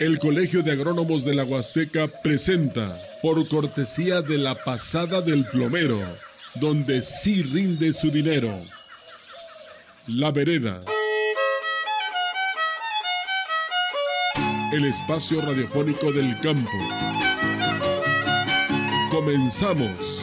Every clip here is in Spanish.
El Colegio de Agrónomos de la Huasteca presenta, por cortesía de la pasada del plomero, donde sí rinde su dinero. La vereda. El espacio radiofónico del campo. Comenzamos.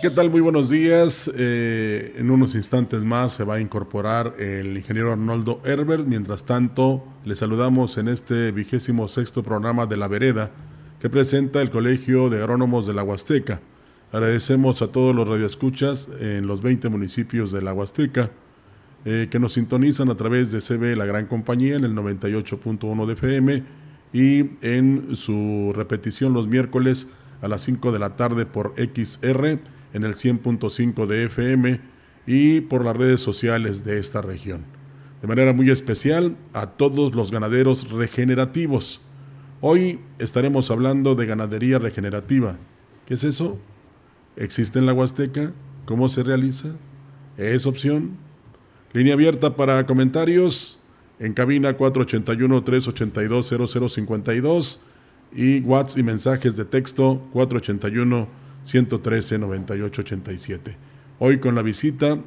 ¿Qué tal? Muy buenos días. Eh, en unos instantes más se va a incorporar el ingeniero Arnoldo Herbert. Mientras tanto, le saludamos en este vigésimo sexto programa de La Vereda que presenta el Colegio de Agrónomos de la Huasteca. Agradecemos a todos los radioescuchas en los 20 municipios de la Huasteca eh, que nos sintonizan a través de CB La Gran Compañía en el 98.1 de FM y en su repetición los miércoles a las 5 de la tarde por XR en el 100.5 de FM y por las redes sociales de esta región. De manera muy especial a todos los ganaderos regenerativos. Hoy estaremos hablando de ganadería regenerativa. ¿Qué es eso? ¿Existe en la Huasteca? ¿Cómo se realiza? ¿Es opción? Línea abierta para comentarios en cabina 481-382-0052 y WhatsApp y mensajes de texto 481 113 98 87. Hoy con la visita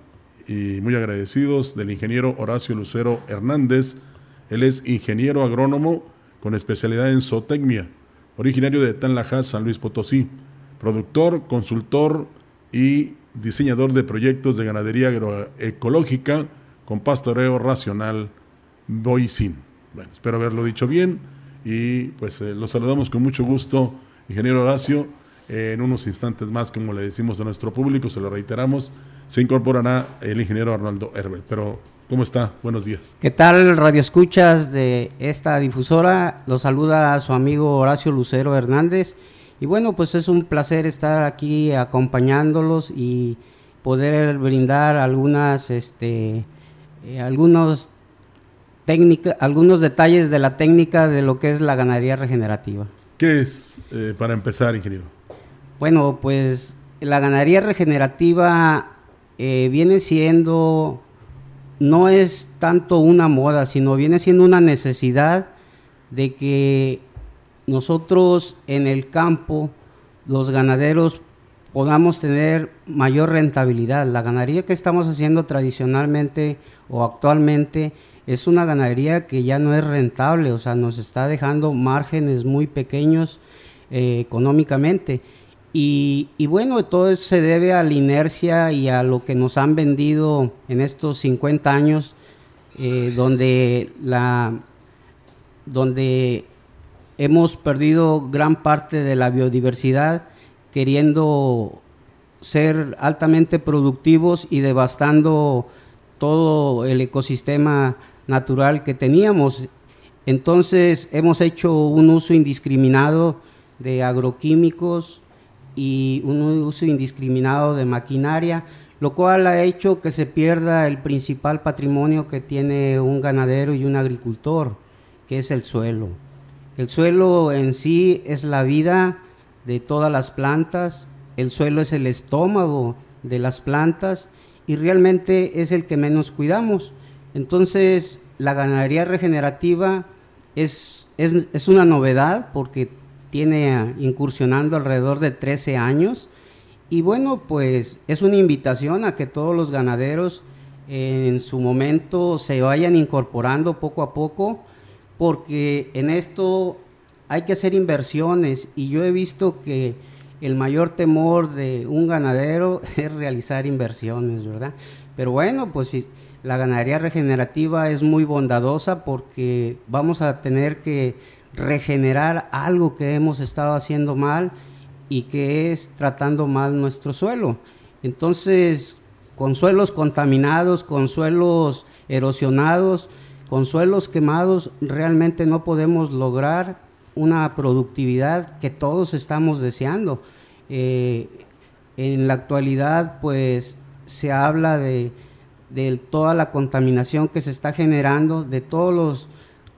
y muy agradecidos del ingeniero Horacio Lucero Hernández. Él es ingeniero agrónomo con especialidad en zootecnia, originario de Tanlajas, San Luis Potosí, productor, consultor y diseñador de proyectos de ganadería agroecológica con pastoreo racional Boisin. Bueno, espero haberlo dicho bien y pues eh, lo saludamos con mucho gusto, ingeniero Horacio en unos instantes más, como le decimos a nuestro público, se lo reiteramos, se incorporará el ingeniero Arnaldo Herbert. Pero, ¿cómo está? Buenos días. ¿Qué tal, Radio Escuchas de esta difusora? Lo saluda a su amigo Horacio Lucero Hernández. Y bueno, pues es un placer estar aquí acompañándolos y poder brindar algunas, este, eh, algunos técnica, algunos detalles de la técnica de lo que es la ganadería regenerativa. ¿Qué es, eh, para empezar, ingeniero? Bueno, pues la ganadería regenerativa eh, viene siendo, no es tanto una moda, sino viene siendo una necesidad de que nosotros en el campo, los ganaderos, podamos tener mayor rentabilidad. La ganadería que estamos haciendo tradicionalmente o actualmente es una ganadería que ya no es rentable, o sea, nos está dejando márgenes muy pequeños eh, económicamente. Y, bueno, todo eso se debe a la inercia y a lo que nos han vendido en estos 50 años, eh, donde, la, donde hemos perdido gran parte de la biodiversidad queriendo ser altamente productivos y devastando todo el ecosistema natural que teníamos. Entonces hemos hecho un uso indiscriminado de agroquímicos, y un uso indiscriminado de maquinaria, lo cual ha hecho que se pierda el principal patrimonio que tiene un ganadero y un agricultor, que es el suelo. El suelo en sí es la vida de todas las plantas, el suelo es el estómago de las plantas y realmente es el que menos cuidamos. Entonces, la ganadería regenerativa es, es, es una novedad porque tiene incursionando alrededor de 13 años. Y bueno, pues es una invitación a que todos los ganaderos en su momento se vayan incorporando poco a poco, porque en esto hay que hacer inversiones y yo he visto que el mayor temor de un ganadero es realizar inversiones, ¿verdad? Pero bueno, pues la ganadería regenerativa es muy bondadosa porque vamos a tener que regenerar algo que hemos estado haciendo mal y que es tratando mal nuestro suelo. Entonces, con suelos contaminados, con suelos erosionados, con suelos quemados, realmente no podemos lograr una productividad que todos estamos deseando. Eh, en la actualidad, pues se habla de, de toda la contaminación que se está generando, de todos los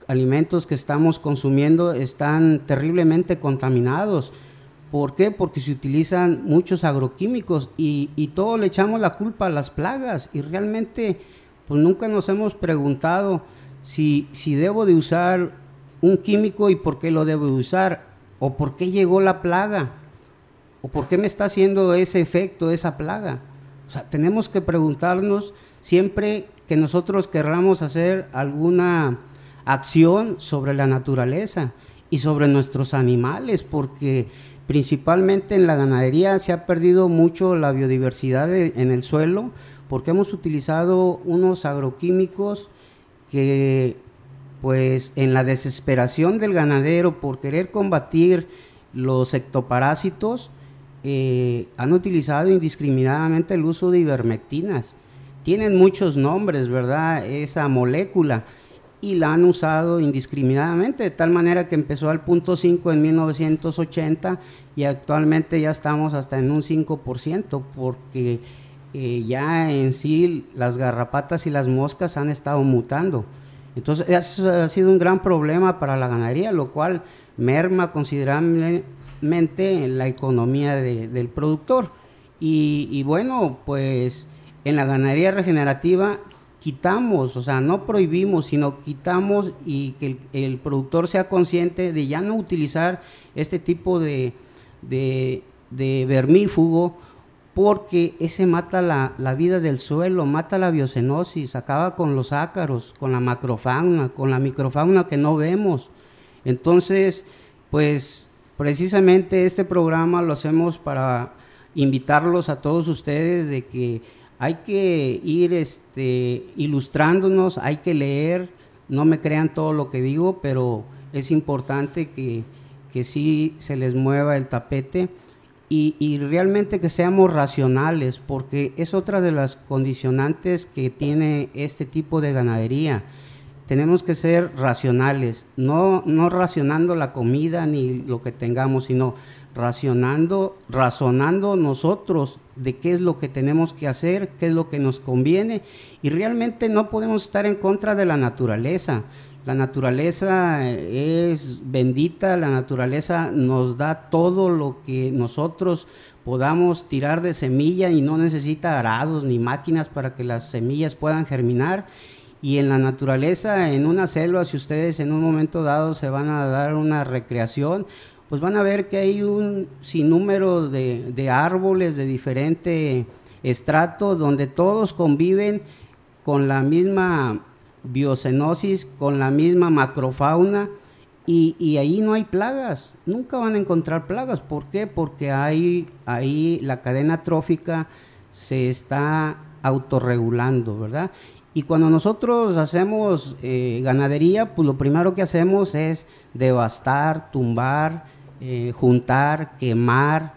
alimentos que estamos consumiendo están terriblemente contaminados ¿Por qué? Porque se utilizan muchos agroquímicos y, y todo le echamos la culpa a las plagas y realmente pues nunca nos hemos preguntado si, si debo de usar un químico y por qué lo debo de usar o por qué llegó la plaga o por qué me está haciendo ese efecto, esa plaga. O sea, tenemos que preguntarnos siempre que nosotros querramos hacer alguna acción sobre la naturaleza y sobre nuestros animales, porque Principalmente en la ganadería se ha perdido mucho la biodiversidad en el suelo porque hemos utilizado unos agroquímicos que pues en la desesperación del ganadero por querer combatir los ectoparásitos eh, han utilizado indiscriminadamente el uso de ivermectinas. Tienen muchos nombres, ¿verdad? Esa molécula y la han usado indiscriminadamente, de tal manera que empezó al punto 5 en 1980 y actualmente ya estamos hasta en un 5%, porque eh, ya en sí las garrapatas y las moscas han estado mutando. Entonces, ha sido un gran problema para la ganadería, lo cual merma considerablemente la economía del productor. Y, y bueno, pues en la ganadería regenerativa quitamos, o sea, no prohibimos, sino quitamos y que el, productor sea consciente de ya no utilizar este tipo de, de, vermífugo porque ese mata la, la, vida del suelo, mata la biocenosis, acaba con los ácaros, con la macrofauna, con la microfauna que no vemos. Entonces, pues precisamente este programa lo hacemos para invitarlos a todos ustedes de que hay que ir este, ilustrándonos, hay que leer, no me crean todo lo que digo, pero es importante que, que sí se les mueva el tapete y, y, realmente que seamos racionales, porque es otra de las condicionantes que tiene este tipo de ganadería. Tenemos que ser racionales, no, no racionando la comida ni lo que tengamos, sino racionando, razonando nosotros de qué es lo que tenemos que hacer, qué es lo que nos conviene y realmente no podemos estar en contra de la naturaleza. La naturaleza es bendita, la naturaleza nos da todo lo que nosotros podamos tirar de semilla y no necesita arados ni máquinas para que las semillas puedan germinar. Y en la naturaleza, en una selva, si ustedes en un momento dado se van a dar una recreación, pues van a ver que hay un sinnúmero de, árboles de diferente estrato donde todos conviven con la misma biocenosis, con la misma macrofauna y, ahí no hay plagas, nunca van a encontrar plagas. ¿Por qué? Porque ahí, ahí la cadena trófica se está autorregulando, ¿verdad? Y cuando nosotros hacemos eh, ganadería, pues lo primero que hacemos es devastar, tumbar, eh, juntar, quemar,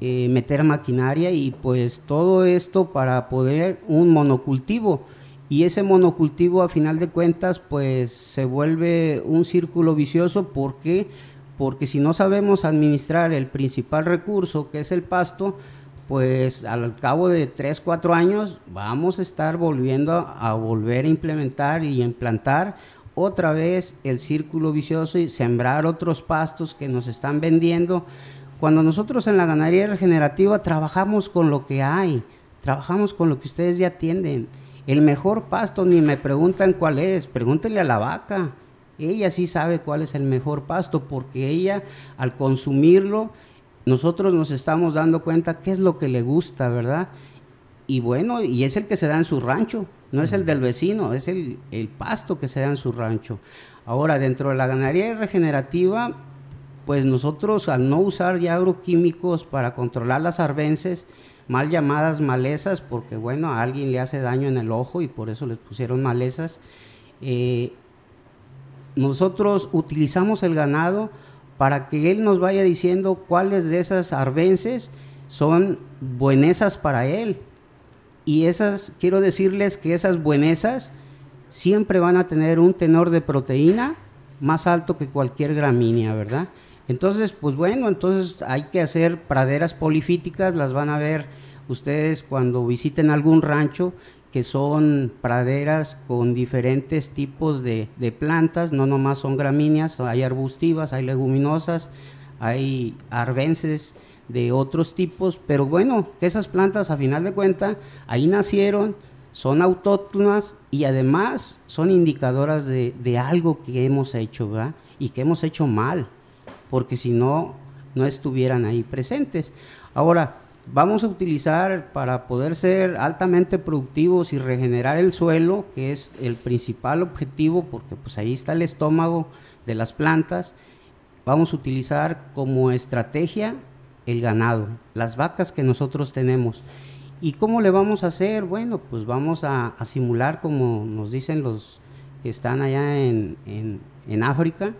eh, meter maquinaria y pues todo esto para poder un monocultivo. Y ese monocultivo a final de cuentas pues se vuelve un círculo vicioso porque porque si no sabemos administrar el principal recurso que es el pasto, pues al cabo de 3, 4 años vamos a estar volviendo a volver a implementar y implantar otra vez el círculo vicioso y sembrar otros pastos que nos están vendiendo. Cuando nosotros en la ganadería regenerativa trabajamos con lo que hay, trabajamos con lo que ustedes ya tienen. El mejor pasto ni me preguntan cuál es, pregúntenle a la vaca. Ella sí sabe cuál es el mejor pasto porque ella al consumirlo nosotros nos estamos dando cuenta qué es lo que le gusta, ¿verdad? Y bueno, y es el que se da en su rancho no es el del vecino, es el, pasto que se da en su rancho. Ahora, dentro de la ganadería regenerativa, pues nosotros al no usar ya agroquímicos para controlar las arbences, mal llamadas malezas, porque bueno, a alguien le hace daño en el ojo y por eso les pusieron malezas, eh, nosotros utilizamos el ganado para que él nos vaya diciendo cuáles de esas arbences son buenesas para él y esas, quiero decirles que esas buenesas siempre van a tener un tenor de proteína más alto que cualquier gramínea, ¿verdad? Entonces, pues bueno, entonces hay que hacer praderas polifíticas, las van a ver ustedes cuando visiten algún rancho, que son praderas con diferentes tipos de, de plantas, no nomás son gramíneas, hay arbustivas, hay leguminosas, hay arbences de otros tipos, pero bueno, que esas plantas a final de cuentas ahí nacieron, son autóctonas y además son indicadoras de, de algo que hemos hecho, ¿verdad? Y que hemos hecho mal, porque si no, no estuvieran ahí presentes. Ahora, vamos a utilizar para poder ser altamente productivos y regenerar el suelo, que es el principal objetivo, porque pues ahí está el estómago de las plantas, vamos a utilizar como estrategia el ganado, las vacas que nosotros tenemos. ¿Y cómo le vamos a hacer? Bueno, pues vamos a, simular, como nos dicen los que están allá en, en África,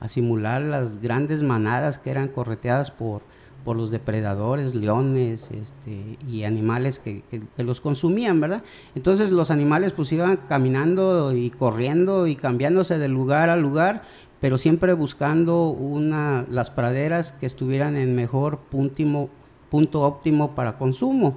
a simular las grandes manadas que eran correteadas por, por los depredadores, leones este, y animales que, los consumían, ¿verdad? Entonces los animales pues iban caminando y corriendo y cambiándose de lugar a lugar, pero siempre buscando una, las praderas que estuvieran en mejor punto óptimo para consumo.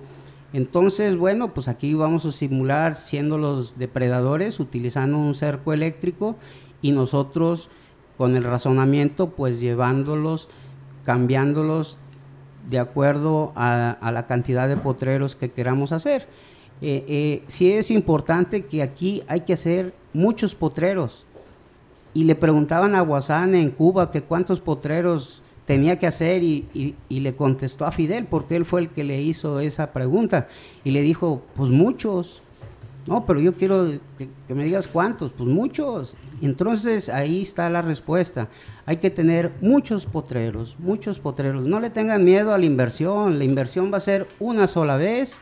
Entonces, bueno, pues aquí vamos a simular siendo los depredadores, utilizando un cerco eléctrico y nosotros con el razonamiento, pues llevándolos, cambiándolos de acuerdo a, la cantidad de potreros que queramos hacer. Eh, eh, sí es importante que aquí hay que hacer muchos potreros. Y le preguntaban a Guasán en Cuba que cuántos potreros tenía que hacer y, le contestó a Fidel porque él fue el que le hizo esa pregunta y le dijo, pues muchos. No, pero yo quiero que me digas cuántos, pues muchos. Entonces ahí está la respuesta hay que tener muchos potreros, muchos potreros. No le tengan miedo a la inversión, la inversión va a ser una sola vez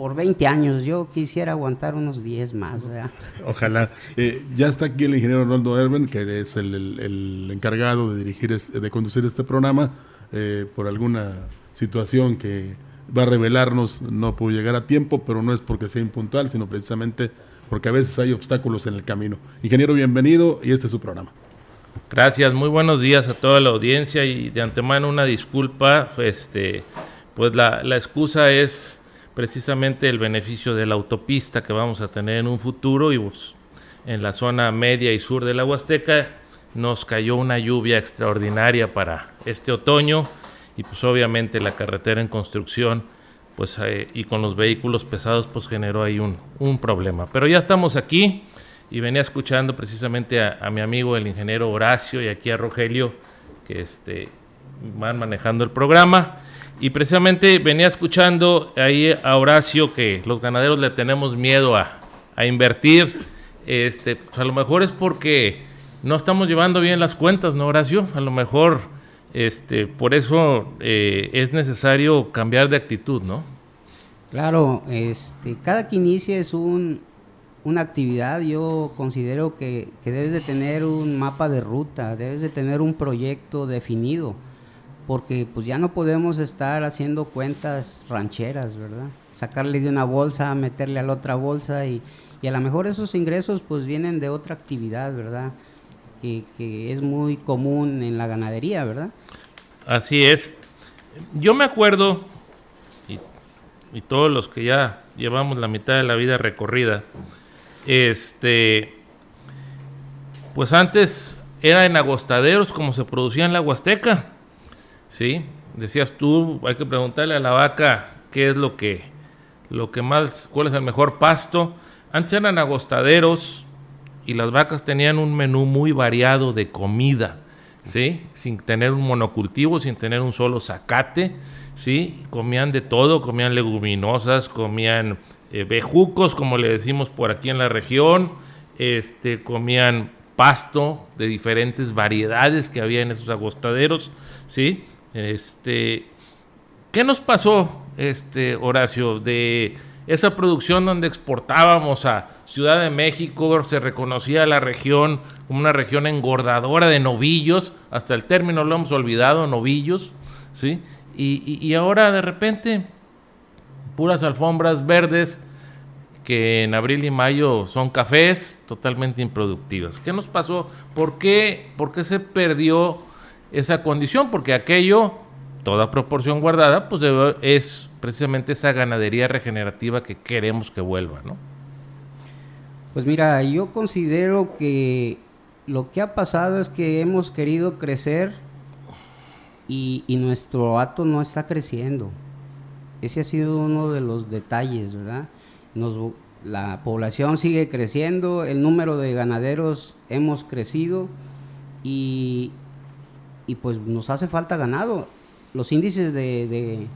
por 20 años. Yo quisiera aguantar unos 10 más, ¿verdad? Ojalá. Eh, ya está aquí el ingeniero Ronaldo Erben, que es el, encargado de dirigir, de conducir este programa, eh, por alguna situación que va a revelarnos, no pudo llegar a tiempo, pero no es porque sea impuntual, sino precisamente porque a veces hay obstáculos en el camino. Ingeniero, bienvenido y este es su programa. Gracias, muy buenos días a toda la audiencia y de antemano una disculpa, este, pues la, excusa es precisamente el beneficio de la autopista que vamos a tener en un futuro y pues, en la zona media y sur de la Huasteca nos cayó una lluvia extraordinaria para este otoño y pues obviamente la carretera en construcción pues eh, y con los vehículos pesados pues generó ahí un, un problema. Pero ya estamos aquí y venía escuchando precisamente a, mi amigo el ingeniero Horacio y aquí a Rogelio que este, van manejando el programa y precisamente venía escuchando ahí a Horacio que los ganaderos le tenemos miedo a, invertir, este, pues a lo mejor es porque no estamos llevando bien las cuentas, ¿no Horacio? A lo mejor este, por eso eh, es necesario cambiar de actitud, ¿no? Claro, este, cada que inicia es un, una actividad, yo considero que, debes de tener un mapa de ruta, debes de tener un proyecto definido, porque pues ya no podemos estar haciendo cuentas rancheras, ¿verdad? Sacarle de una bolsa, meterle a la otra bolsa y, a lo mejor esos ingresos pues vienen de otra actividad, ¿verdad? Que, que es muy común en la ganadería, ¿verdad? Así es. Yo me acuerdo, y, y todos los que ya llevamos la mitad de la vida recorrida, este, pues antes era en agostaderos como se producía en la Huasteca. ¿Sí? Decías tú, hay que preguntarle a la vaca qué es lo que, lo que más, cuál es el mejor pasto. Antes eran agostaderos y las vacas tenían un menú muy variado de comida, ¿sí? Sin tener un monocultivo, sin tener un solo zacate, ¿sí? Comían de todo, comían leguminosas, comían eh, bejucos, como le decimos por aquí en la región, este, comían pasto de diferentes variedades que había en esos agostaderos, ¿sí? Este, ¿Qué nos pasó, este, Horacio, de esa producción donde exportábamos a Ciudad de México, se reconocía la región como una región engordadora de novillos, hasta el término lo hemos olvidado, novillos, ¿sí? y ahora de repente puras alfombras verdes que en abril y mayo son cafés totalmente improductivas. ¿Qué nos pasó? ¿Por qué, ¿Por qué se perdió esa condición? Porque aquello, toda proporción guardada, pues es precisamente esa ganadería regenerativa que queremos que vuelva, ¿no? Pues mira, yo considero que lo que ha pasado es que hemos querido crecer y, y nuestro hato no está creciendo. Ese ha sido uno de los detalles, ¿verdad? Nos, la población sigue creciendo, el número de ganaderos hemos crecido y, y pues nos hace falta ganado. Los índices de,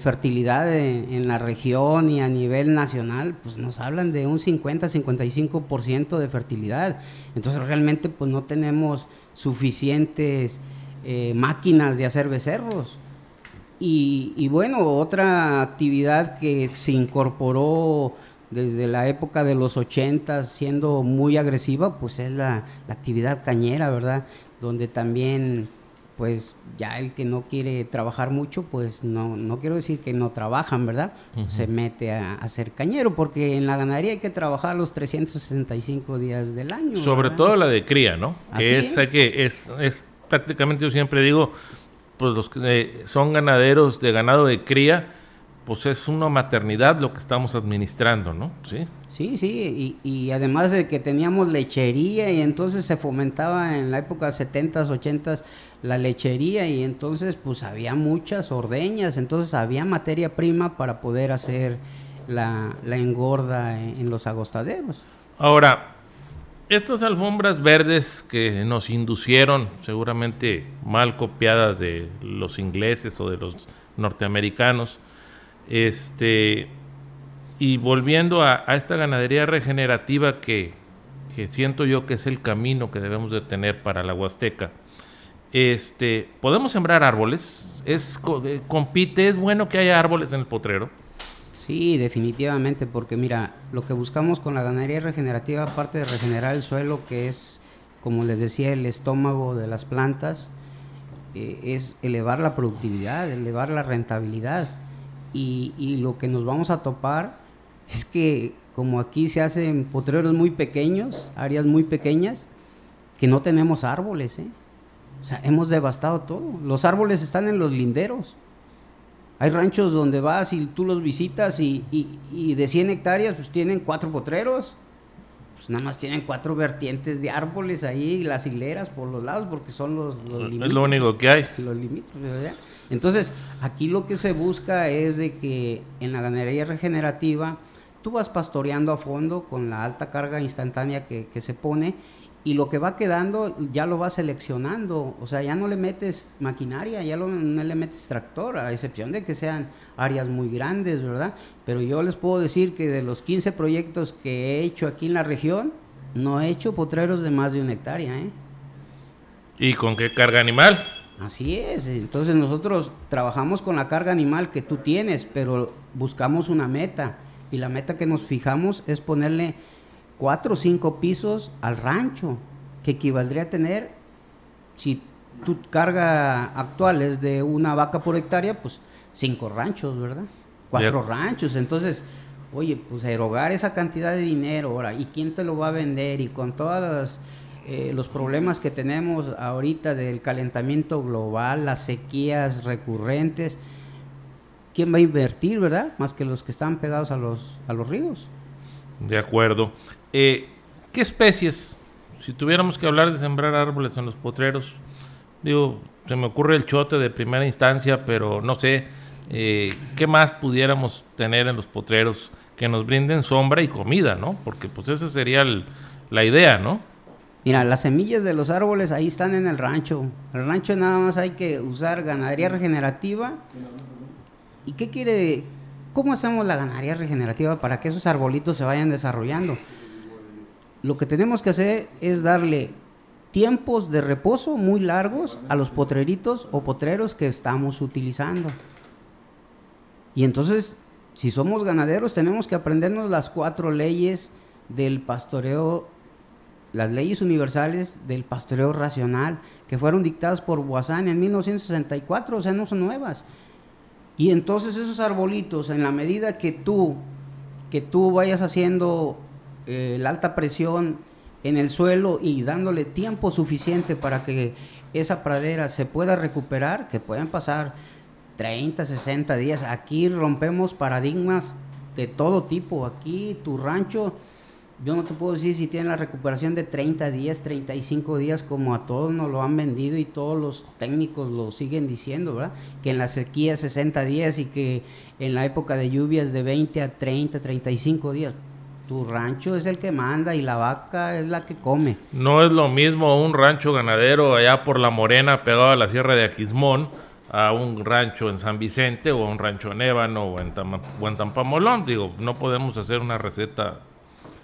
fertilidad en, la región y a nivel nacional, pues nos hablan de un 50-55% de fertilidad. Entonces realmente pues no tenemos suficientes eh, máquinas de hacer becerros. Y, bueno, otra actividad que se incorporó desde la época de los 80 siendo muy agresiva, pues es la actividad cañera, ¿verdad? Donde también pues ya el que no quiere trabajar mucho, pues no, no quiero decir que no trabajan, ¿verdad? Se mete a, ser cañero, porque en la ganadería hay que trabajar los 365 días del año. Sobre todo la de cría, ¿no? Que es, que es, es prácticamente, yo siempre digo, pues los que eh, son ganaderos de ganado de cría, pues es una maternidad lo que estamos administrando, ¿no? Sí. Sí, sí, y, y, además de que teníamos lechería y entonces se fomentaba en la época 70s, 80s la lechería y entonces pues había muchas ordeñas, entonces había materia prima para poder hacer la, engorda en, los agostaderos. Ahora, estas alfombras verdes que nos inducieron, seguramente mal copiadas de los ingleses o de los norteamericanos, este, y volviendo a, esta ganadería regenerativa que, que siento yo que es el camino que debemos de tener para la Huasteca, este, podemos sembrar árboles. Es eh, compite, es bueno que haya árboles en el potrero. Sí, definitivamente, porque mira, lo que buscamos con la ganadería regenerativa, aparte de regenerar el suelo, que es, como les decía, el estómago de las plantas, eh, es elevar la productividad, elevar la rentabilidad. Y, y, lo que nos vamos a topar es que como aquí se hacen potreros muy pequeños, áreas muy pequeñas, que no tenemos árboles, ¿eh? O sea, hemos devastado todo. Los árboles están en los linderos. Hay ranchos donde vas y tú los visitas y, de 100 hectáreas pues tienen cuatro potreros. Pues nada más tienen cuatro vertientes de árboles ahí, las hileras por los lados, porque son los, los Es lo único que hay. Los Entonces, aquí lo que se busca es de que en la ganadería regenerativa tú vas pastoreando a fondo con la alta carga instantánea que, se pone y lo que va quedando ya lo va seleccionando, o sea, ya no le metes maquinaria, ya no le metes tractor, a excepción de que sean áreas muy grandes, ¿verdad? Pero yo les puedo decir que de los 15 proyectos que he hecho aquí en la región, no he hecho potreros de más de una hectárea, ¿eh? ¿Y con qué carga animal? Así es, entonces nosotros trabajamos con la carga animal que tú tienes, pero buscamos una meta, y la meta que nos fijamos es ponerle cuatro o cinco pisos al rancho, que equivaldría a tener, si tu carga actual es de una vaca por hectárea, pues cinco ranchos, ¿verdad? Cuatro ranchos. Entonces, oye, pues erogar esa cantidad de dinero ahora, ¿y quién te lo va a vender? Y con todos eh, los problemas que tenemos ahorita del calentamiento global, las sequías recurrentes, ¿quién va a invertir, verdad? Más que los que están pegados a los, a los ríos. De acuerdo. Eh, ¿Qué especies? Si tuviéramos que hablar de sembrar árboles en los potreros, digo, se me ocurre el chote de primera instancia, pero no sé, eh, ¿qué más pudiéramos tener en los potreros que nos brinden sombra y comida, ¿no? Porque pues esa sería la idea, ¿no? Mira, las semillas de los árboles ahí están en el rancho. El rancho nada más hay que usar ganadería regenerativa. ¿Y qué quiere? ¿Cómo hacemos la ganadería regenerativa para que esos arbolitos se vayan desarrollando? Lo que tenemos que hacer es darle tiempos de reposo muy largos a los potreritos o potreros que estamos utilizando. Y entonces, si somos ganaderos, tenemos que aprendernos las cuatro leyes del pastoreo, las leyes universales del pastoreo racional, que fueron dictadas por Guasán en 1964, o sea, no son nuevas. Y entonces esos arbolitos, en la medida que tú, que tú vayas haciendo eh, la alta presión en el suelo y dándole tiempo suficiente para que esa pradera se pueda recuperar, que puedan pasar 30, 60 días. Aquí rompemos paradigmas de todo tipo. Aquí tu rancho yo no te puedo decir si tienen la recuperación de 30 días, 35 días, como a todos nos lo han vendido y todos los técnicos lo siguen diciendo, ¿verdad? Que en la sequía 60 días y que en la época de lluvias de 20 a 30, 35 días. Tu rancho es el que manda y la vaca es la que come. No es lo mismo un rancho ganadero allá por La Morena, pegado a la Sierra de Aquismón, a un rancho en San Vicente o a un rancho en Ébano o en, o en Tampamolón. Digo, no podemos hacer una receta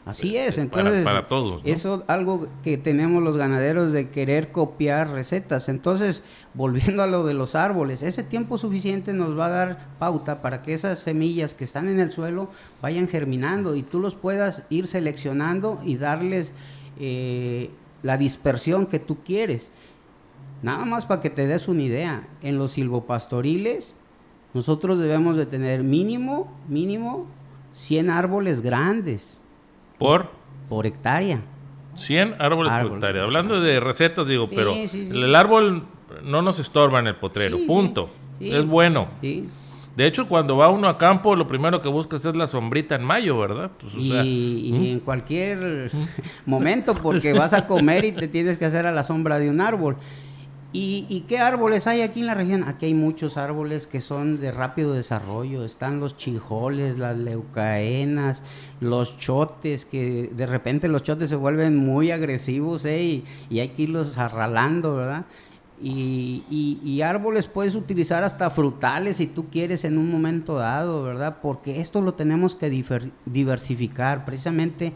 Así es, entonces para, todos. Eso es algo que tenemos los ganaderos de querer copiar recetas. Entonces, volviendo a lo de los árboles, ese tiempo suficiente nos va a dar pauta para que esas semillas que están en el suelo vayan germinando y tú los puedas ir seleccionando y darles eh, la dispersión que tú quieres. Nada más para que te des una idea, en los silvopastoriles nosotros debemos de tener mínimo, mínimo 100 árboles grandes ¿Por? Por hectárea. 100 árboles por hectárea. Hablando de recetas, digo, pero el árbol no nos estorba en el potrero, punto. Es bueno. De hecho, cuando va uno a campo, lo primero que buscas es la sombrita en mayo, ¿verdad? Pues, y, ¿Mm? en cualquier momento, porque vas a comer y te tienes que hacer a la sombra de un árbol. ¿Y, qué árboles hay aquí en la región? Aquí hay muchos árboles que son de rápido desarrollo. Están los chijoles, las leucaenas, los chotes, que de repente los chotes se vuelven muy agresivos ¿eh? y, hay que irlos arralando, ¿verdad? Y, árboles puedes utilizar hasta frutales si tú quieres en un momento dado, ¿verdad? Porque esto lo tenemos que diversificar. Precisamente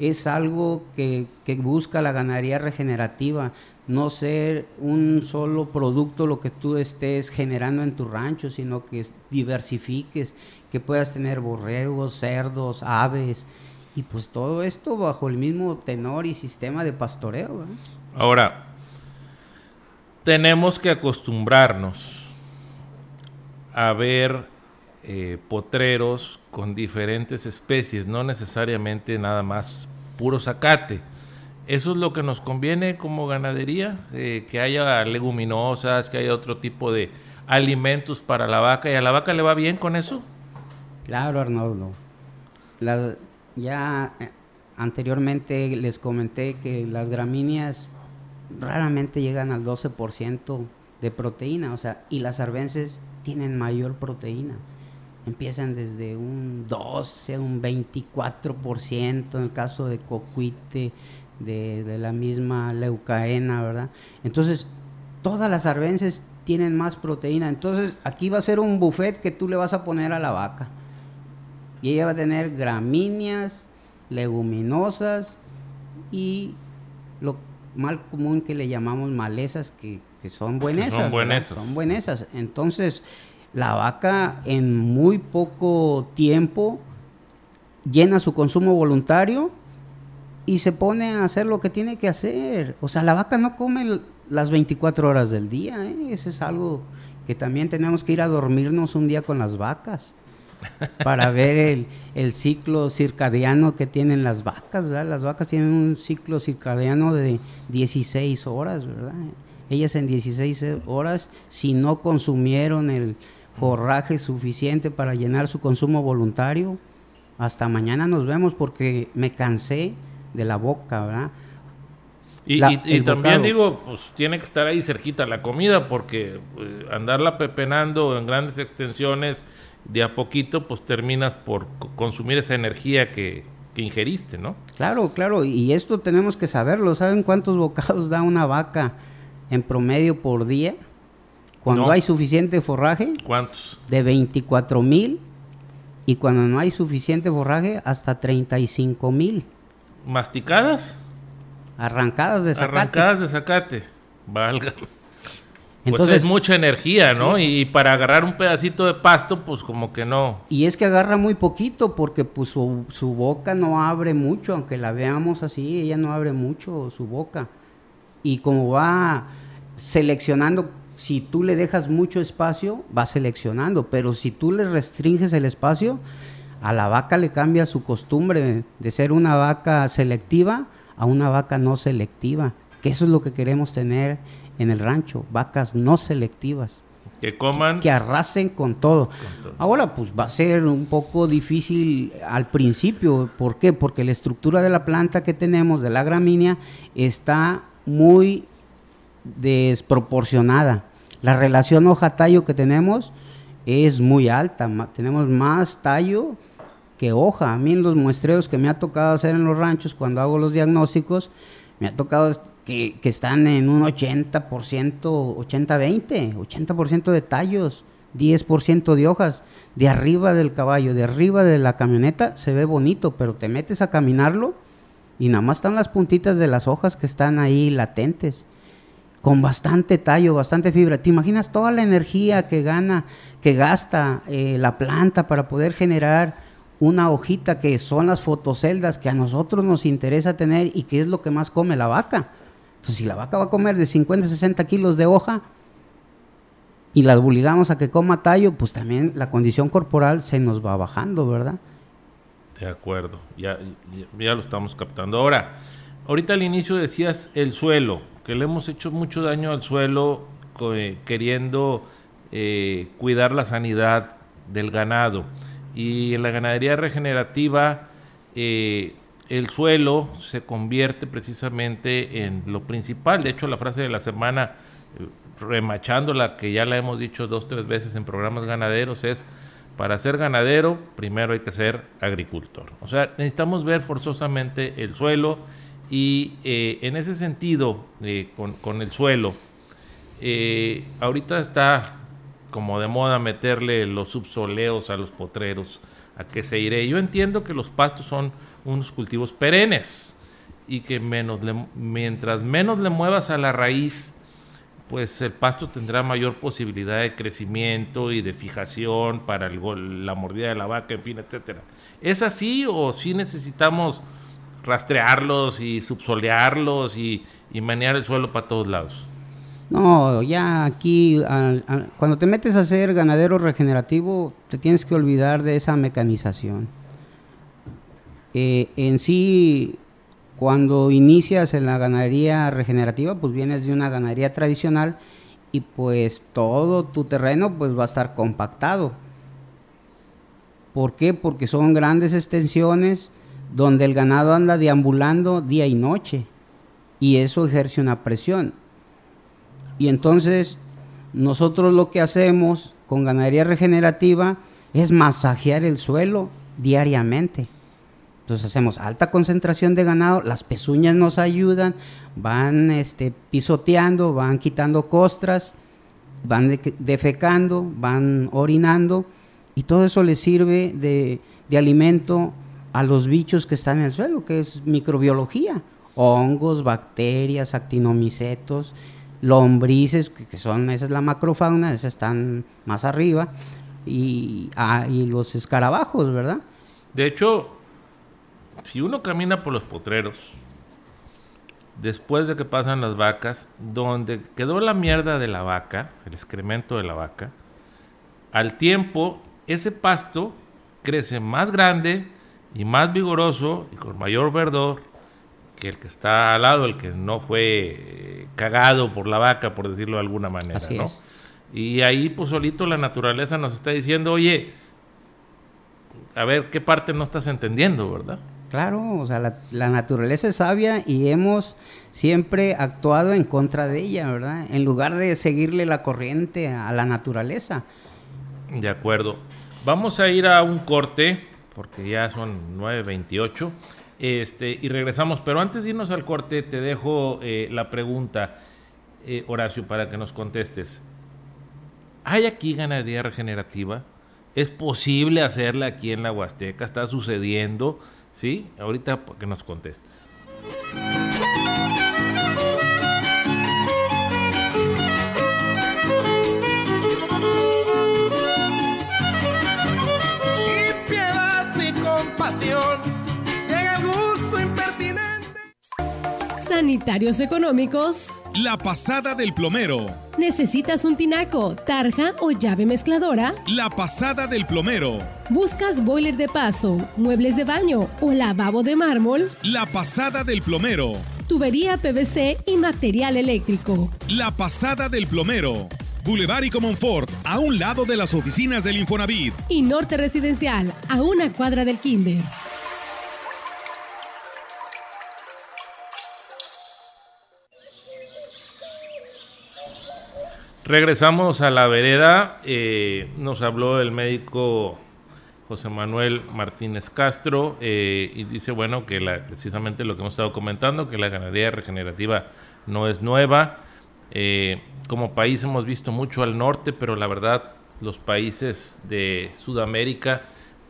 es algo que, que busca la ganadería regenerativa no ser un solo producto lo que tú estés generando en tu rancho, sino que diversifiques, que puedas tener borregos, cerdos, aves, y pues todo esto bajo el mismo tenor y sistema de pastoreo. Ahora, tenemos que acostumbrarnos a ver eh, potreros con diferentes especies, no necesariamente nada más puro zacate eso es lo que nos conviene como ganadería, eh, que haya leguminosas, que haya otro tipo de alimentos para la vaca. ¿Y a la vaca le va bien con eso? Claro, Arnoldo. ya eh, anteriormente les comenté que las gramíneas raramente llegan al 12% de proteína, o sea, y las arbences tienen mayor proteína. Empiezan desde un 12, un 24% en el caso de cocuite, de, la misma leucaena, ¿verdad? Entonces, todas las arbences tienen más proteína. Entonces, aquí va a ser un buffet que tú le vas a poner a la vaca. Y ella va a tener gramíneas, leguminosas y lo mal común que le llamamos malezas, que, son buenas. Son buenesas. Son buenesas. Entonces, la vaca en muy poco tiempo llena su consumo voluntario y se pone a hacer lo que tiene que hacer. O sea, la vaca no come las 24 horas del día. ¿eh? Eso es algo que también tenemos que ir a dormirnos un día con las vacas para ver el, el, ciclo circadiano que tienen las vacas. ¿verdad? Las vacas tienen un ciclo circadiano de 16 horas, ¿verdad? Ellas en 16 horas, si no consumieron el forraje suficiente para llenar su consumo voluntario, hasta mañana nos vemos porque me cansé de la boca, ¿verdad? Y, también digo, pues tiene que estar ahí cerquita la comida, porque eh, andarla pepenando en grandes extensiones de a poquito, pues terminas por consumir esa energía que, ingeriste, ¿no? Claro, claro, y esto tenemos que saberlo. ¿Saben cuántos bocados da una vaca en promedio por día? Cuando hay suficiente forraje. ¿Cuántos? De 24 mil. Y cuando no hay suficiente forraje, hasta 35 mil masticadas. Arrancadas de zacate. Arrancadas de zacate. Valga. Pues Entonces, pues es mucha energía, ¿no? Y, para agarrar un pedacito de pasto, pues como que no. Y es que agarra muy poquito porque pues su, su, boca no abre mucho, aunque la veamos así, ella no abre mucho su boca. Y como va seleccionando, si tú le dejas mucho espacio, va seleccionando, pero si tú le restringes el espacio, a la vaca le cambia su costumbre de ser una vaca selectiva a una vaca no selectiva, que eso es lo que queremos tener en el rancho, vacas no selectivas. Que coman. Que arrasen con todo. Ahora, pues va a ser un poco difícil al principio. ¿Por qué? Porque la estructura de la planta que tenemos, de la gramínea, está muy desproporcionada. La relación hoja-tallo que tenemos es muy alta. tenemos más tallo que hoja. A mí en los muestreos que me ha tocado hacer en los ranchos, cuando hago los diagnósticos, me ha tocado que, están en un 80%, 80-20, 80% de tallos, 10% de hojas. De arriba del caballo, de arriba de la camioneta, se ve bonito, pero te metes a caminarlo y nada más están las puntitas de las hojas que están ahí latentes con bastante tallo, bastante fibra. ¿Te imaginas toda la energía que gana, que gasta eh, la planta para poder generar una hojita que son las fotoceldas que a nosotros nos interesa tener y que es lo que más come la vaca? Entonces, si la vaca va a comer de 50 a 60 kilos de hoja y la obligamos a que coma tallo, pues también la condición corporal se nos va bajando, ¿verdad? De acuerdo, ya, ya, lo estamos captando. Ahora, ahorita al inicio decías el suelo, que le hemos hecho mucho daño al suelo eh, queriendo eh, cuidar la sanidad del ganado. Y en la ganadería regenerativa, eh, el suelo se convierte precisamente en lo principal. De hecho, la frase de la semana, eh, remachándola, que ya la hemos dicho dos, tres veces en programas ganaderos, es, para ser ganadero, primero hay que ser agricultor. O sea, necesitamos ver forzosamente el suelo y eh, en ese sentido, con, el suelo, ahorita está como de moda meterle los subsoleos a los potreros, a que se iré. Yo entiendo que los pastos son unos cultivos perennes y que menos mientras menos le muevas a la raíz, pues el pasto tendrá mayor posibilidad de crecimiento y de fijación para la mordida de la vaca, en fin, etcétera. ¿Es así o sí necesitamos rastrearlos y subsolearlos y, y manear el suelo para todos lados? No, ya aquí, cuando te metes a ser ganadero regenerativo, te tienes que olvidar de esa mecanización eh, en sí, cuando inicias en la ganadería regenerativa, pues vienes de una ganadería tradicional y pues todo tu terreno pues va a estar compactado. ¿Por qué? Porque son grandes extensiones donde el ganado anda deambulando día y noche y eso ejerce una presión. Y entonces nosotros lo que hacemos con ganadería regenerativa es masajear el suelo diariamente. Entonces hacemos alta concentración de ganado, las pezuñas nos ayudan, van este, pisoteando, van quitando costras, van defecando, van orinando y todo eso les sirve de, alimento a los bichos que están en el suelo, que es microbiología, hongos, bacterias, actinomicetos, lombrices, que son, esa es la macrofauna, esas están más arriba, y, ah, y los escarabajos, ¿verdad? De hecho, si uno camina por los potreros, después de que pasan las vacas, donde quedó la mierda de la vaca, el excremento de la vaca, al tiempo ese pasto crece más grande y más vigoroso y con mayor verdor que el que está al lado, el que no fue eh, cagado por la vaca, por decirlo de alguna manera, ¿no? Y ahí pues solito la naturaleza nos está diciendo, oye, a ver qué parte no estás entendiendo, ¿verdad? Claro, o sea, la, naturaleza es sabia y hemos siempre actuado en contra de ella, ¿verdad? En lugar de seguirle la corriente a la naturaleza. De acuerdo. Vamos a ir a un corte, porque ya son 9.28, este, y regresamos. Pero antes de irnos al corte, te dejo eh, la pregunta, eh, Horacio, para que nos contestes. ¿Hay aquí ganadería regenerativa? ¿Es posible hacerla aquí en la Huasteca? ¿Está sucediendo? ¿Sí? Ahorita que nos contestes. Sanitarios económicos. La pasada del plomero. ¿Necesitas un tinaco, tarja o llave mezcladora? La pasada del plomero. ¿Buscas boiler de paso, muebles de baño o lavabo de mármol? La pasada del plomero. Tubería PVC y material eléctrico. La pasada del plomero. Boulevard y Comonfort, a un lado de las oficinas del Infonavit. Y Norte Residencial, a una cuadra del Kinder. Regresamos a la vereda. eh, nos habló el médico José Manuel Martínez Castro eh, y dice, bueno, que la- precisamente lo que hemos estado comentando, que la ganadería regenerativa no es nueva. Eh, como país hemos visto mucho al norte, pero la verdad los países de Sudamérica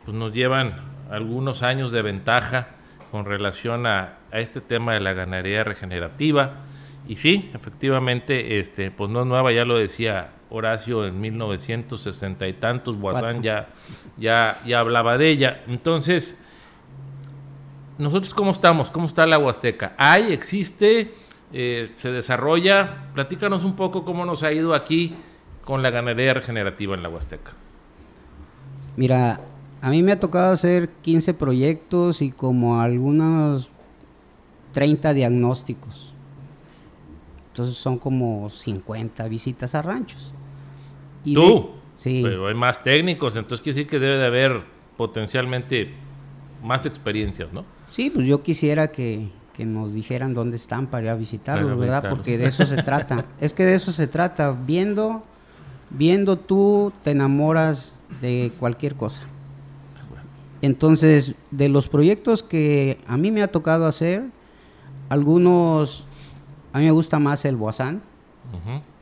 pues nos llevan algunos años de ventaja con relación a, a este tema de la ganadería regenerativa. Y sí, efectivamente, este, pues no es nueva, ya lo decía Horacio en 1960 y tantos, Cuatro. ya, ya, ya hablaba de ella. Entonces, nosotros cómo estamos, cómo está la Huasteca. ¿Hay, existe, eh, se desarrolla? Platícanos un poco cómo nos ha ido aquí con la ganadería regenerativa en la Huasteca. Mira, a mí me ha tocado hacer 15 proyectos y como algunos 30 diagnósticos. Entonces son como 50 visitas a ranchos. Y Tú, de- sí. pero hay más técnicos, entonces quiere decir que debe de haber potencialmente más experiencias, ¿no? Sí, pues yo quisiera que, que nos dijeran dónde están para ir a visitarlos, Para ¿verdad? visitarlos. Porque de eso se trata. es que de eso se trata. Viendo, viendo tú te enamoras de cualquier cosa. Entonces, de los proyectos que a mí me ha tocado hacer, algunos, a mí me gusta más el Boazán,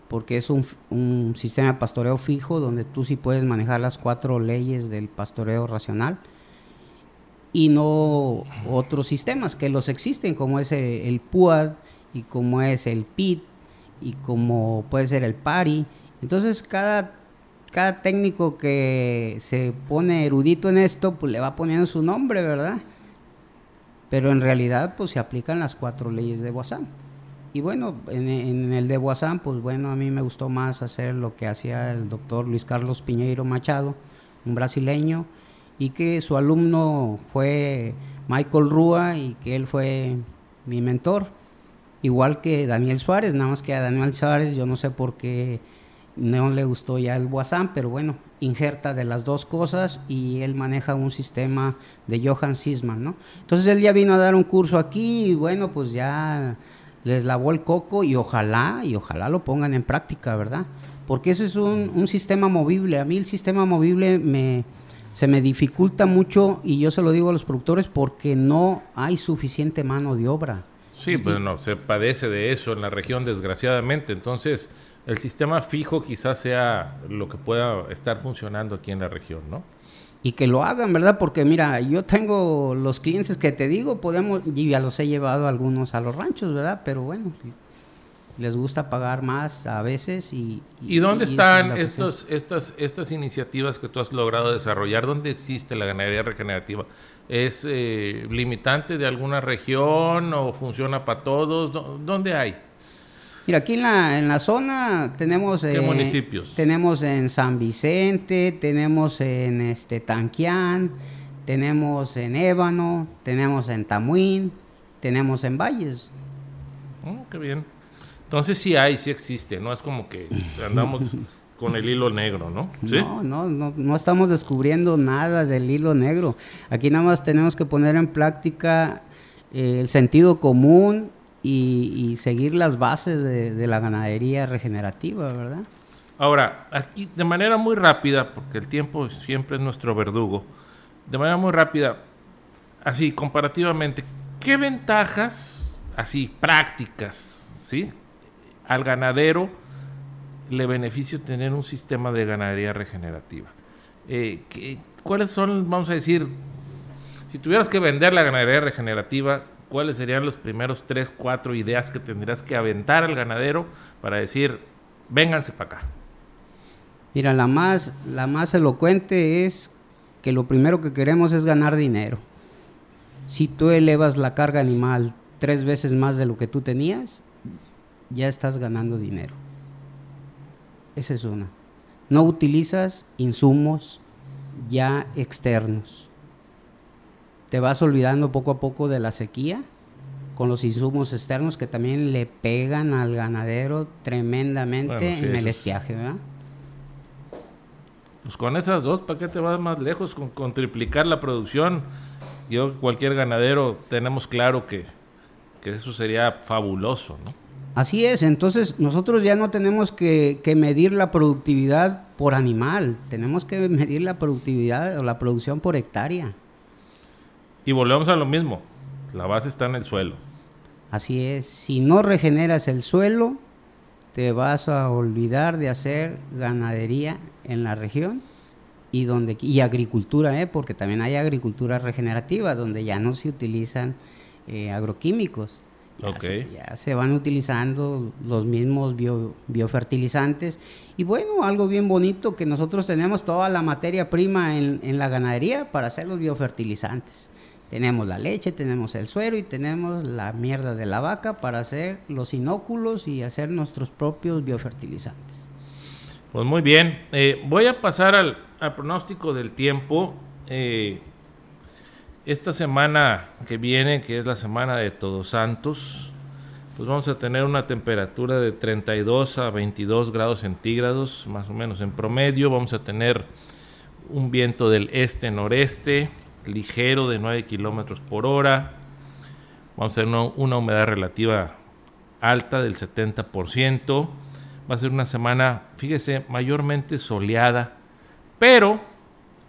porque es un, sistema de pastoreo fijo donde tú sí puedes manejar las cuatro leyes del pastoreo racional y no otros sistemas que los existen como es el, el PUAD y como es el PIT y como puede ser el PARI. Entonces cada, cada técnico que se pone erudito en esto pues le va poniendo su nombre, ¿verdad? Pero en realidad pues se aplican las cuatro leyes de Boazán. Y bueno, en, el de Boazán, pues bueno, a mí me gustó más hacer lo que hacía el doctor Luis Carlos Piñeiro Machado, un brasileño, y que su alumno fue Michael Rúa y que él fue mi mentor, igual que Daniel Suárez, nada más que a Daniel Suárez yo no sé por qué no le gustó ya el Boazán, pero bueno, injerta de las dos cosas y él maneja un sistema de Johann Sisman, ¿no? Entonces él ya vino a dar un curso aquí y bueno, pues ya les lavó el coco y ojalá, y ojalá lo pongan en práctica, ¿verdad? Porque eso es un, un sistema movible. A mí el sistema movible me, se me dificulta mucho y yo se lo digo a los productores porque no hay suficiente mano de obra. Sí, pues no, se padece de eso en la región, desgraciadamente. Entonces, el sistema fijo quizás sea lo que pueda estar funcionando aquí en la región, ¿no? Y que lo hagan, ¿verdad? Porque mira, yo tengo los clientes que te digo, podemos, y ya los he llevado algunos a los ranchos, ¿verdad? Pero bueno, les gusta pagar más a veces y... ¿Y dónde están estos, estas, estas iniciativas que tú has logrado desarrollar? ¿Dónde existe la ganadería regenerativa? ¿Es eh, limitante de alguna región o funciona para todos? ¿Dó- ¿Dónde hay? Mira, aquí en la, en la zona tenemos... ¿Qué municipios? Tenemos en San Vicente, tenemos en este Tanquián, tenemos en Ébano, tenemos en Tamuín, tenemos en Valles. Oh, qué bien. Entonces sí hay, sí existe, no es como que andamos con el hilo negro, ¿no? ¿Sí? No, no, no, no estamos descubriendo nada del hilo negro. Aquí nada más tenemos que poner en práctica eh, el sentido común y, seguir las bases de, la ganadería regenerativa, ¿verdad? Ahora, aquí de manera muy rápida, porque el tiempo siempre es nuestro verdugo, de manera muy rápida, así comparativamente, ¿qué ventajas, así prácticas, ¿sí? Al ganadero le beneficia tener un sistema de ganadería regenerativa. Eh, ¿qué- ¿Cuáles son, vamos a decir, si tuvieras que vender la ganadería regenerativa, cuáles serían los primeros tres, cuatro ideas que tendrías que aventar al ganadero para decir, vénganse para acá? Mira, la más, la más elocuente es que lo primero que queremos es ganar dinero. Si tú elevas la carga animal tres veces más de lo que tú tenías, ya estás ganando dinero. Esa es una. No utilizas insumos ya externos. Te vas olvidando poco a poco de la sequía con los insumos externos que también le pegan al ganadero tremendamente Bueno, sí, en el estiaje, ¿verdad? Pues con esas dos, ¿para qué te vas más lejos? Con, con triplicar la producción. Yo, cualquier ganadero, tenemos claro que, que eso sería fabuloso, ¿no? Así es, entonces nosotros ya no tenemos que, que medir la productividad por animal, tenemos que medir la productividad o la producción por hectárea. Y volvemos a lo mismo. La base está en el suelo. Así es, si no regeneras el suelo, te vas a olvidar de hacer ganadería en la región y donde y agricultura, ¿eh? porque también hay agricultura regenerativa donde ya no se utilizan eh, agroquímicos. Ya, Ok. se, ya se van utilizando los mismos bio- biofertilizantes. Y bueno, algo bien bonito que nosotros tenemos toda la materia prima en, en la ganadería para hacer los biofertilizantes. Tenemos la leche, tenemos el suero y tenemos la mierda de la vaca para hacer los inóculos y hacer nuestros propios biofertilizantes. Pues muy bien. Eh, voy a pasar al, pronóstico del tiempo. Eh, esta semana que viene, que es la semana de Todos Santos, pues vamos a tener una temperatura de 32 a 22 grados centígrados, más o menos en promedio. Vamos a tener un viento del este-noreste, ligero de 9 kilómetros por hora. Vamos a tener una, humedad relativa alta del 70%. Va a ser una semana, fíjese, mayormente soleada, pero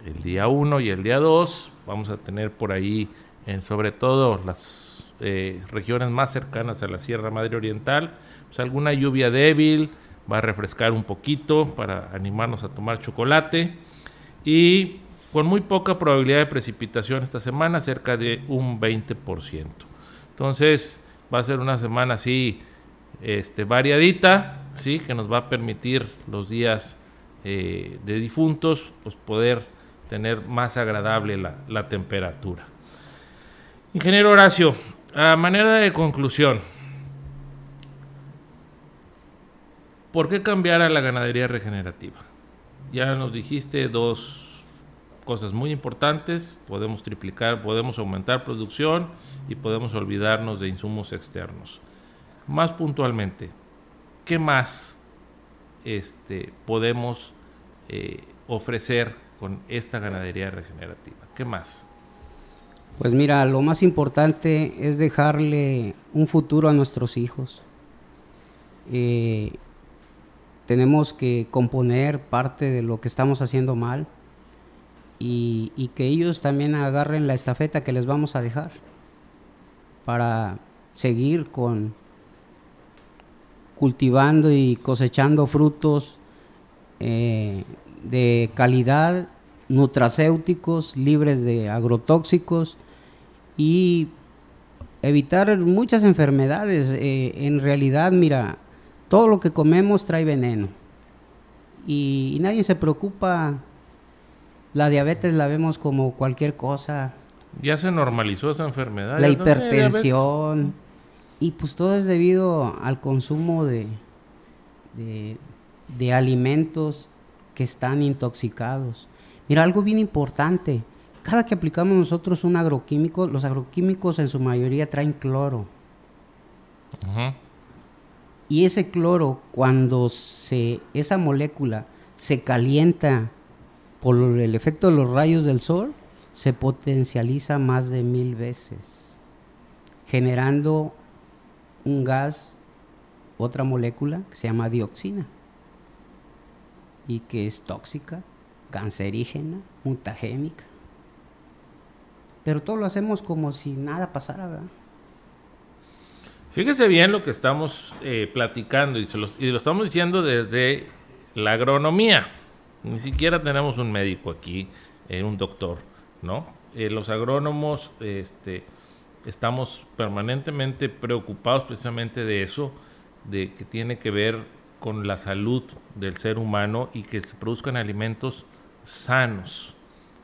el día 1 y el día 2 vamos a tener por ahí, en, sobre todo las eh, regiones más cercanas a la Sierra Madre Oriental, pues alguna lluvia débil, va a refrescar un poquito para animarnos a tomar chocolate y con muy poca probabilidad de precipitación esta semana, cerca de un 20%. Entonces va a ser una semana así este, variadita, ¿sí? que nos va a permitir los días eh, de difuntos pues poder tener más agradable la, la temperatura. Ingeniero Horacio, a manera de conclusión, ¿por qué cambiar a la ganadería regenerativa? Ya nos dijiste dos cosas muy importantes, podemos triplicar, podemos aumentar producción y podemos olvidarnos de insumos externos. Más puntualmente, ¿qué más este, podemos eh, ofrecer con esta ganadería regenerativa? ¿Qué más? Pues mira, lo más importante es dejarle un futuro a nuestros hijos. Eh, tenemos que componer parte de lo que estamos haciendo mal y, que ellos también agarren la estafeta que les vamos a dejar para seguir con cultivando y cosechando frutos eh, de calidad, nutracéuticos, libres de agrotóxicos y evitar muchas enfermedades. Eh, en realidad, mira, todo lo que comemos trae veneno y nadie se preocupa. La diabetes la vemos como cualquier cosa, Ya se normalizó esa enfermedad. la hipertensión. Y pues todo es debido al consumo de, de, de alimentos que están intoxicados. Mira, algo bien importante. Cada que aplicamos nosotros un agroquímico, los agroquímicos en su mayoría traen cloro. Y ese cloro, cuando se, esa molécula se calienta por el efecto de los rayos del sol, se potencializa más de mil veces, generando un gas, otra molécula que se llama dioxina y que es tóxica, cancerígena, mutagénica. Pero todo lo hacemos como si nada pasara, ¿verdad? Fíjese bien lo que estamos eh, platicando y, lo estamos diciendo desde la agronomía. Ni siquiera tenemos un médico aquí, eh, un doctor, ¿no? Eh, los agrónomos este, estamos permanentemente preocupados precisamente de eso, de que tiene que ver con la salud del ser humano y que se produzcan alimentos sanos,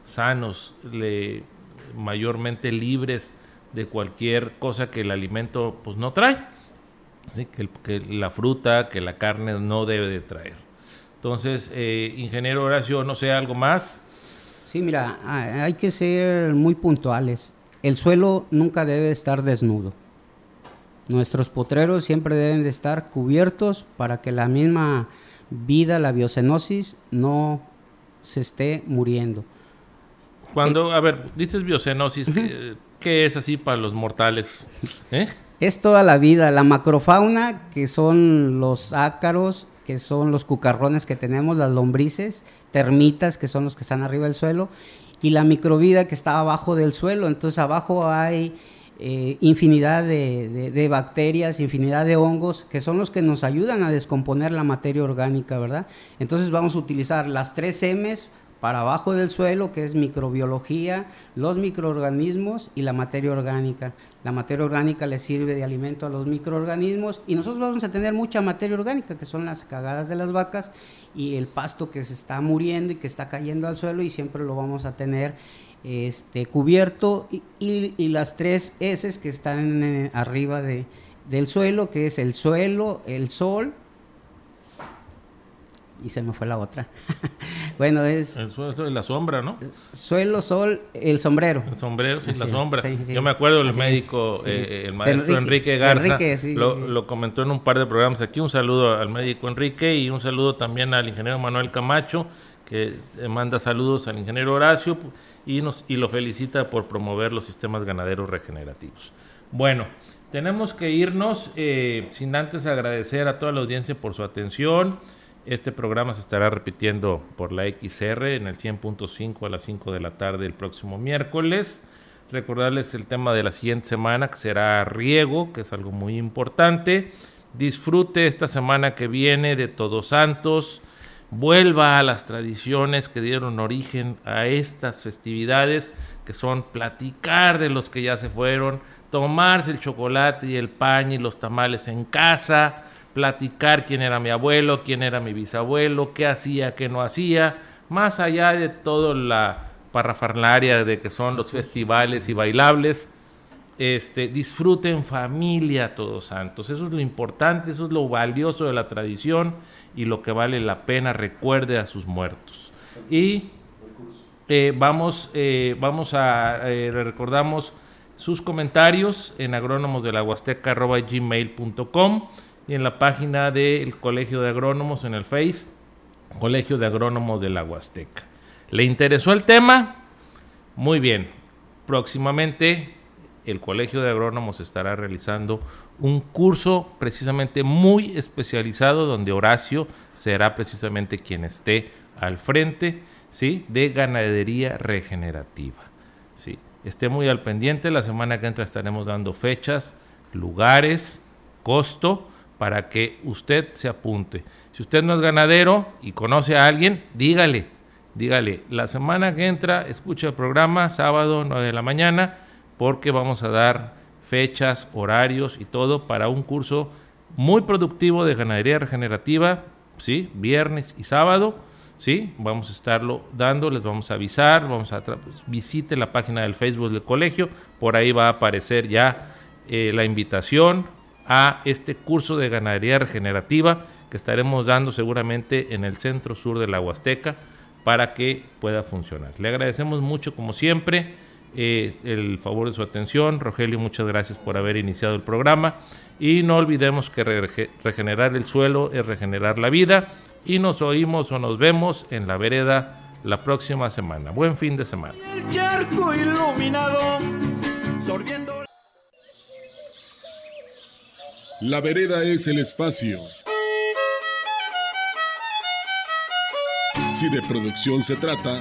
sanos, mayormente libres de cualquier cosa que el alimento pues no trae. Que, que la fruta, que la carne no debe de traer. Entonces, eh, ingeniero Horacio, no sé, algo más. Sí, mira, ha- hay que ser muy puntuales. El suelo nunca debe estar desnudo. Nuestros potreros siempre deben de estar cubiertos para que la misma vida, la biocenosis, no se esté muriendo. Cuando, a ver, dices biocenosis, ¿qué, qué es así para los mortales? ¿Eh? Es toda la vida, la macrofauna, que son los ácaros, que son los cucarrones que tenemos, las lombrices, termitas, que son los que están arriba del suelo, y la microvida que está abajo del suelo. Entonces abajo hay eh, infinidad de, de- bacterias, infinidad de hongos, que son los que nos ayudan a descomponer la materia orgánica, ¿verdad? Entonces vamos a utilizar las tres M's para abajo del suelo, que es microbiología, los microorganismos y la materia orgánica. La materia orgánica le sirve de alimento a los microorganismos y nosotros vamos a tener mucha materia orgánica, que son las cagadas de las vacas y el pasto que se está muriendo y que está cayendo al suelo y siempre lo vamos a tener este, cubierto y, las tres S que están eh, arriba de, del suelo, que es el suelo, el sol y se me fue la otra. bueno, es El suelo la sombra, ¿no? suelo, sol, el sombrero. El sombrero, sí, Así la es, sombra. sí, sí. Yo me acuerdo del Así médico, es, sí. eh, el maestro Enrique, Enrique, Garza, Enrique, sí, lo, comentó en un par de programas aquí. Un saludo al médico Enrique y un saludo también al ingeniero Manuel Camacho, que manda saludos al ingeniero Horacio y, nos, y lo felicita por promover los sistemas ganaderos regenerativos. Bueno, tenemos que irnos eh, sin antes agradecer a toda la audiencia por su atención. Este programa se estará repitiendo por la XR en el 100.5 a las 5 de la tarde el próximo miércoles. Recordarles el tema de la siguiente semana que será riego, que es algo muy importante. Disfrute esta semana que viene de Todos Santos. Vuelva a las tradiciones que dieron origen a estas festividades, que son platicar de los que ya se fueron, tomarse el chocolate y el pan y los tamales en casa, platicar quién era mi abuelo, quién era mi bisabuelo, qué hacía, qué no hacía, más allá de toda la parrafarnaria de que son los festivales y bailables, este, disfruten familia todos santos. Eso es lo importante, eso es lo valioso de la tradición y lo que vale la pena. Recuerde a sus muertos. Y eh, vamos, eh, vamos a, eh, recordamos sus comentarios en agrónomos y en la página del Colegio de Agrónomos en el Face, Colegio de Agrónomos de la Huasteca. ¿Le interesó el tema? Muy bien. Próximamente el Colegio de Agrónomos estará realizando un curso precisamente muy especializado donde Horacio será precisamente quien esté al frente, ¿sí? De ganadería regenerativa. Sí, esté muy al pendiente. La semana que entra estaremos dando fechas, lugares, costo para que usted se apunte. Si usted no es ganadero y conoce a alguien, dígale, dígale, la semana que entra escucha el programa, sábado 9 de la mañana, porque vamos a dar fechas, horarios y todo para un curso muy productivo de ganadería regenerativa, ¿sí? Viernes y sábado, ¿sí? Vamos a estarlo dando, les vamos a avisar, vamos a pues, visite la página del Facebook del colegio, por ahí va a aparecer ya eh, la invitación a este curso de ganadería regenerativa que estaremos dando seguramente en el centro sur de la Huasteca para que pueda funcionar. Le agradecemos mucho como siempre eh, el favor de su atención. Rogelio, muchas gracias por haber iniciado el programa. Y no olvidemos que rege- regenerar el suelo es regenerar la vida. Y nos oímos o nos vemos en la vereda la próxima semana. Buen fin de semana. El charco iluminado, sorbiendo. La vereda es el espacio. Si de producción se trata,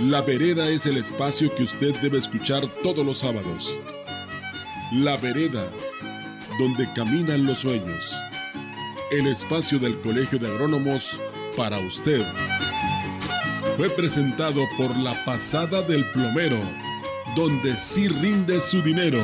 La vereda es el espacio que usted debe escuchar todos los sábados. La vereda, donde caminan los sueños. El espacio del Colegio de Agrónomos para usted. Fue presentado por la pasada del plomero, donde sí rinde su dinero.